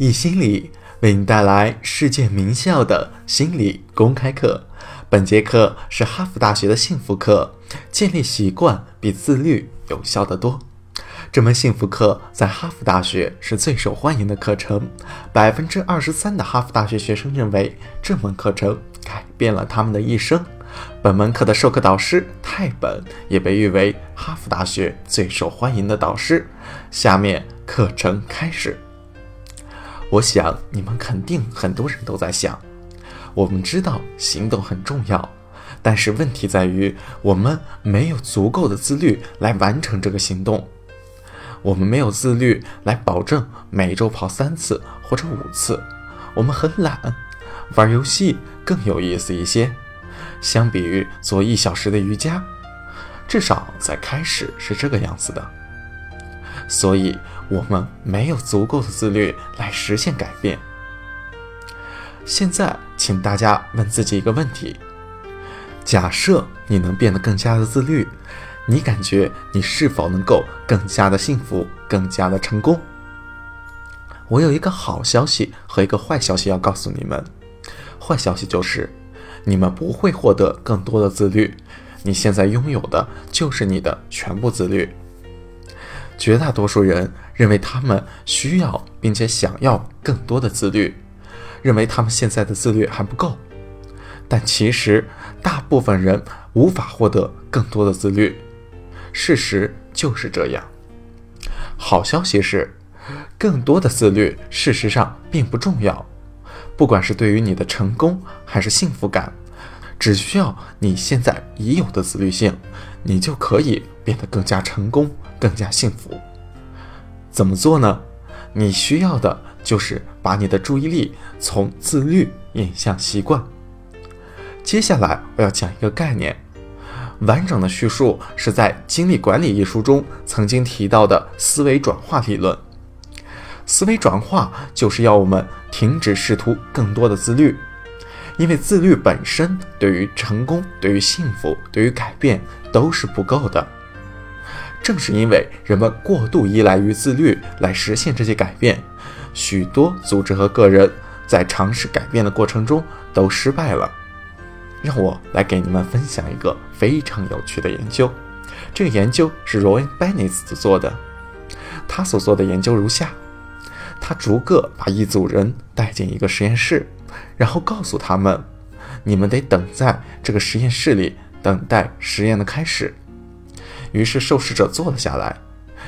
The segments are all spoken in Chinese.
易心理为你带来世界名校的心理公开课。本节课是哈佛大学的幸福课，建立习惯比自律有效得多。这门幸福课在哈佛大学是最受欢迎的课程，百分之二十三的哈佛大学学生认为这门课程改变了他们的一生。本门课的授课导师泰本也被誉为哈佛大学最受欢迎的导师。下面课程开始。我想你们肯定很多人都在想，我们知道行动很重要，但是问题在于我们没有足够的自律来完成这个行动。我们没有自律来保证每周跑三次或者五次，我们很懒，玩游戏更有意思一些。相比于做一小时的瑜伽，至少在开始是这个样子的。所以，我们没有足够的自律来实现改变。现在，请大家问自己一个问题：假设你能变得更加的自律。你感觉你是否能够更加的幸福，更加的成功？我有一个好消息和一个坏消息要告诉你们。坏消息就是，你们不会获得更多的自律，你现在拥有的就是你的全部自律。绝大多数人认为他们需要并且想要更多的自律，认为他们现在的自律还不够，但其实大部分人无法获得更多的自律。事实就是这样。好消息是，更多的自律事实上并不重要。不管是对于你的成功还是幸福感，只需要你现在已有的自律性，你就可以变得更加成功、更加幸福。怎么做呢？你需要的就是把你的注意力从自律引向习惯。接下来我要讲一个概念。完整的叙述是在《精力管理》一书中曾经提到的思维转化理论。思维转化就是要我们停止试图更多的自律，因为自律本身对于成功、对于幸福、对于改变都是不够的。正是因为人们过度依赖于自律来实现这些改变，许多组织和个人在尝试改变的过程中都失败了。让我来给你们分享一个非常有趣的研究。这个研究是 Roy Bennett 做的。他所做的研究如下：他逐个把一组人带进一个实验室，然后告诉他们：“你们得等在这个实验室里，等待实验的开始。”于是受试者坐了下来，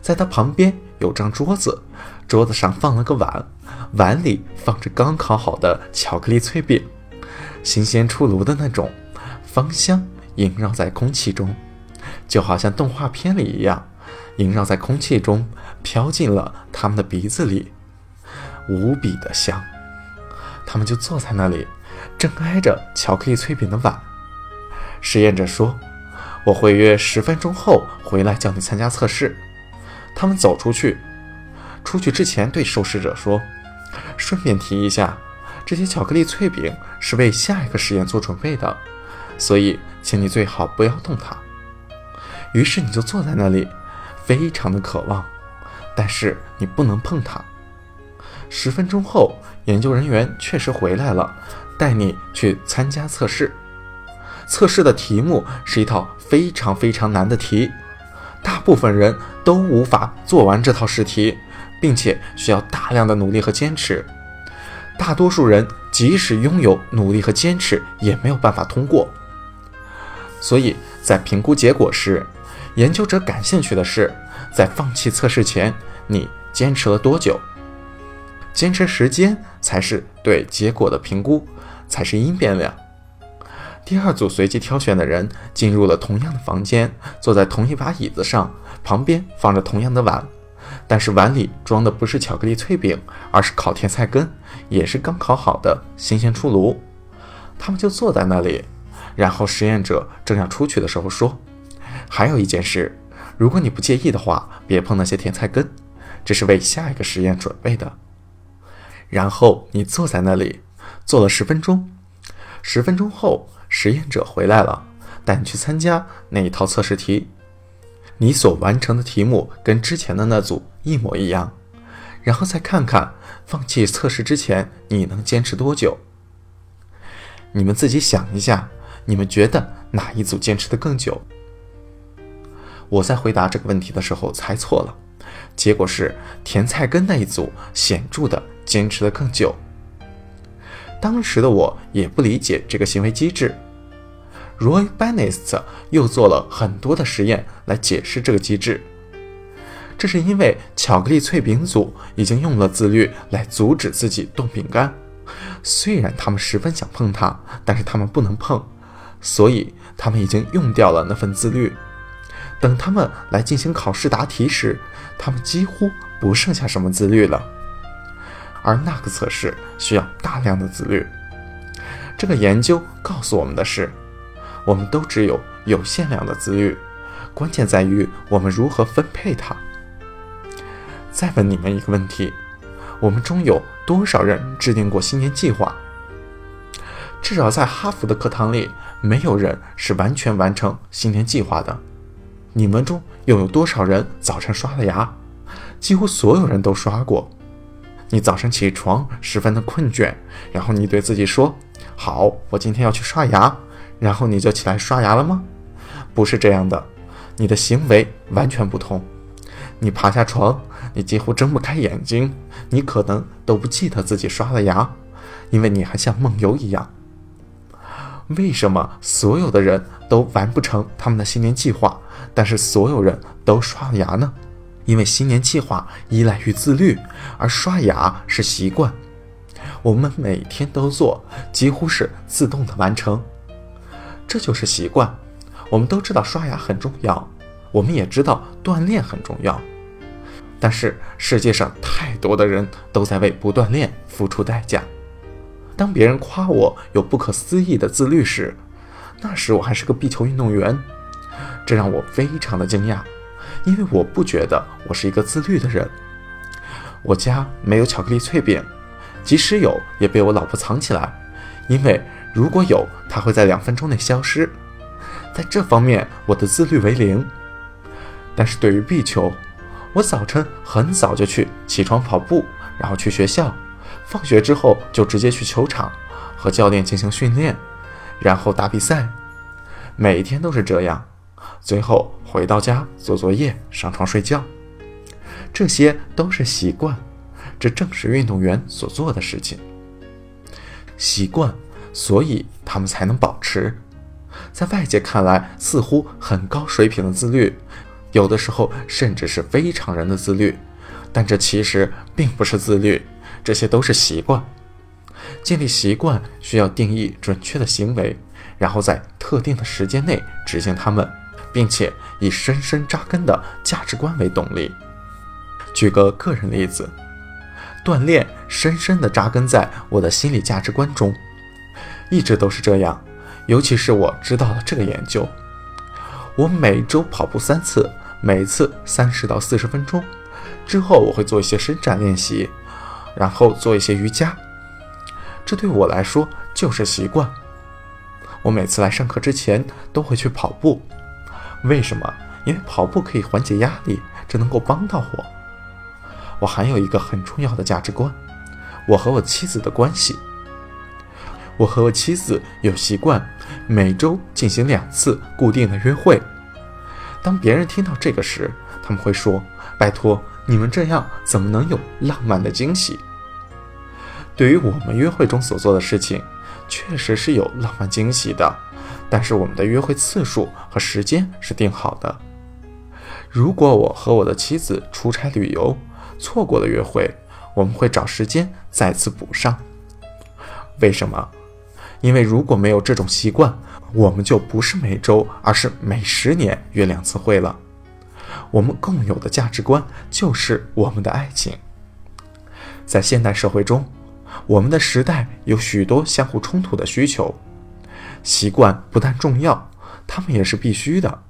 在他旁边有张桌子，桌子上放了个碗，碗里放着刚烤好的巧克力脆饼。新鲜出炉的那种，芳香萦绕在空气中，就好像动画片里一样，萦绕在空气中，飘进了他们的鼻子里，无比的香。他们就坐在那里，正挨着巧克力脆饼的碗。实验者说：“我会约十分钟后回来叫你参加测试。”他们走出去，出去之前对受试者说：“顺便提一下。”这些巧克力脆饼是为下一个实验做准备的，所以请你最好不要动它。于是你就坐在那里，非常的渴望，但是你不能碰它。十分钟后，研究人员确实回来了，带你去参加测试。测试的题目是一套非常非常难的题，大部分人都无法做完这套试题，并且需要大量的努力和坚持。大多数人即使拥有努力和坚持，也没有办法通过。所以在评估结果时，研究者感兴趣的是，在放弃测试前，你坚持了多久？坚持时间才是对结果的评估，才是因变量。第二组随机挑选的人进入了同样的房间，坐在同一把椅子上，旁边放着同样的碗。但是碗里装的不是巧克力脆饼，而是烤甜菜根，也是刚烤好的，新鲜出炉。他们就坐在那里，然后实验者正要出去的时候说：“还有一件事，如果你不介意的话，别碰那些甜菜根，这是为下一个实验准备的。”然后你坐在那里，坐了十分钟。十分钟后，实验者回来了，带你去参加那一套测试题。你所完成的题目跟之前的那组一模一样，然后再看看放弃测试之前，你能坚持多久？你们自己想一下，你们觉得哪一组坚持的更久？我在回答这个问题的时候猜错了，结果是甜菜根那一组显著的坚持的更久。当时的我也不理解这个行为机制。Roy Bannister 又做了很多的实验来解释这个机制。这是因为巧克力脆饼组已经用了自律来阻止自己动饼干，虽然他们十分想碰它，但是他们不能碰，所以他们已经用掉了那份自律。等他们来进行考试答题时，他们几乎不剩下什么自律了。而那个测试需要大量的自律。这个研究告诉我们的是，我们都只有有限量的自律，关键在于我们如何分配它。再问你们一个问题：我们中有多少人制定过新年计划？至少在哈佛的课堂里，没有人是完全完成新年计划的。你们中又有多少人早晨刷了牙？几乎所有人都刷过。你早晨起床十分的困倦，然后你对自己说：“好，我今天要去刷牙。”然后你就起来刷牙了吗？不是这样的，你的行为完全不同。你爬下床，你几乎睁不开眼睛，你可能都不记得自己刷了牙，因为你还像梦游一样。为什么所有的人都完不成他们的新年计划？但是所有人都刷了牙呢，因为新年计划依赖于自律，而刷牙是习惯。我们每天都做，几乎是自动的完成，这就是习惯。我们都知道刷牙很重要，我们也知道锻炼很重要，但是世界上太多的人都在为不锻炼付出代价。当别人夸我有不可思议的自律时，那时我还是个壁球运动员。这让我非常的惊讶，因为我不觉得我是一个自律的人。我家没有巧克力脆饼，即使有，也被我老婆藏起来，因为如果有，它会在两分钟内消失。在这方面，我的自律为零。但是对于壁球，我早晨很早就去起床跑步，然后去学校，放学之后就直接去球场和教练进行训练，然后打比赛，每天都是这样。最后回到家做作业、上床睡觉，这些都是习惯，这正是运动员所做的事情。习惯，所以他们才能保持。在外界看来，似乎很高水平的自律，有的时候甚至是非常人的自律，但这其实并不是自律，这些都是习惯。建立习惯需要定义准确的行为，然后在特定的时间内执行它们。并且以深深扎根的价值观为动力。举个个人例子，锻炼深深地扎根在我的心理价值观中，一直都是这样。尤其是我知道了这个研究，我每周跑步三次，每次三十到四十分钟。之后我会做一些伸展练习，然后做一些瑜伽。这对我来说就是习惯。我每次来上课之前都会去跑步。为什么？因为跑步可以缓解压力，这能够帮到我。我还有一个很重要的价值观：我和我妻子的关系。我和我妻子有习惯每周进行两次固定的约会。当别人听到这个时，他们会说：“拜托，你们这样怎么能有浪漫的惊喜？”对于我们约会中所做的事情，确实是有浪漫惊喜的。但是我们的约会次数和时间是定好的。如果我和我的妻子出差旅游，错过了约会，我们会找时间再次补上。为什么？因为如果没有这种习惯，我们就不是每周，而是每十年约两次会了。我们共有的价值观就是我们的爱情。在现代社会中，我们的时代有许多相互冲突的需求。习惯不但重要，他们也是必须的。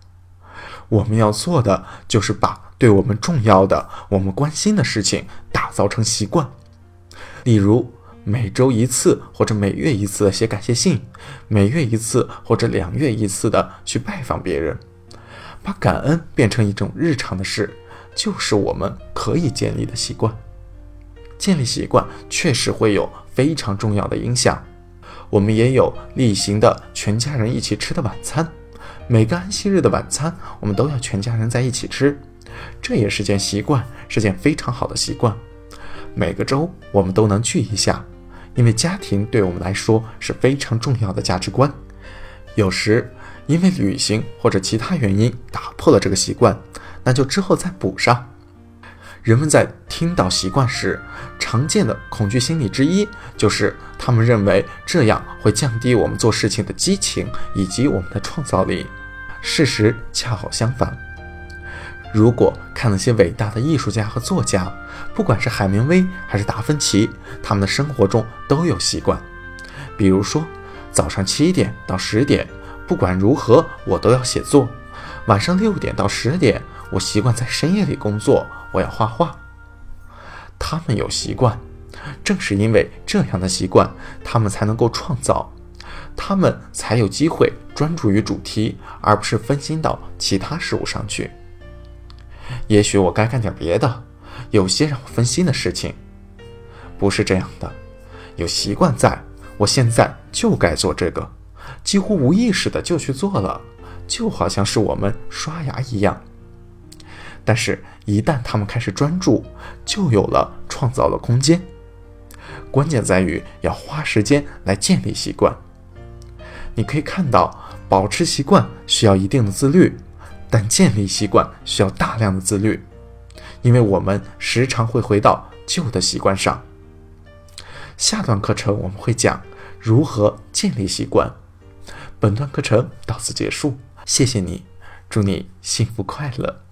我们要做的就是把对我们重要的、我们关心的事情打造成习惯。例如，每周一次或者每月一次的写感谢信，每月一次或者两月一次的去拜访别人，把感恩变成一种日常的事，就是我们可以建立的习惯。建立习惯确实会有非常重要的影响。我们也有例行的全家人一起吃的晚餐，每个安息日的晚餐我们都要全家人在一起吃，这也是件习惯，是件非常好的习惯。每个周我们都能聚一下，因为家庭对我们来说是非常重要的价值观。有时因为旅行或者其他原因打破了这个习惯，那就之后再补上。人们在听到习惯时，常见的恐惧心理之一就是他们认为这样会降低我们做事情的激情以及我们的创造力。事实恰好相反。如果看那些伟大的艺术家和作家，不管是海明威还是达芬奇，他们的生活中都有习惯，比如说。早上七点到十点，不管如何，我都要写作。晚上六点到十点，我习惯在深夜里工作，我要画画。他们有习惯，正是因为这样的习惯，他们才能够创造，他们才有机会专注于主题，而不是分心到其他事物上去。也许我该干点别的，有些让我分心的事情。不是这样的，有习惯在。我现在就该做这个，几乎无意识的就去做了，就好像是我们刷牙一样。但是，一旦他们开始专注，就有了创造的空间。关键在于要花时间来建立习惯。你可以看到，保持习惯需要一定的自律，但建立习惯需要大量的自律，因为我们时常会回到旧的习惯上。下段课程我们会讲如何建立习惯。本段课程到此结束，谢谢你，祝你幸福快乐。